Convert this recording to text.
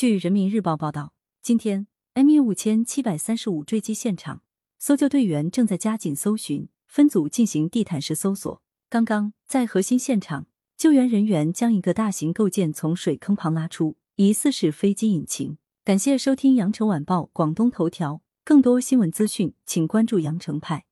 据人民日报报道，今天 MU 五千七百三十五坠机现场，搜救队员正在加紧搜寻，分组进行地毯式搜索。刚刚，在核心现场，救援人员将一个大型构件从水坑旁拉出，疑似是飞机引擎。感谢收听羊城晚报广东头条，更多新闻资讯，请关注羊城派。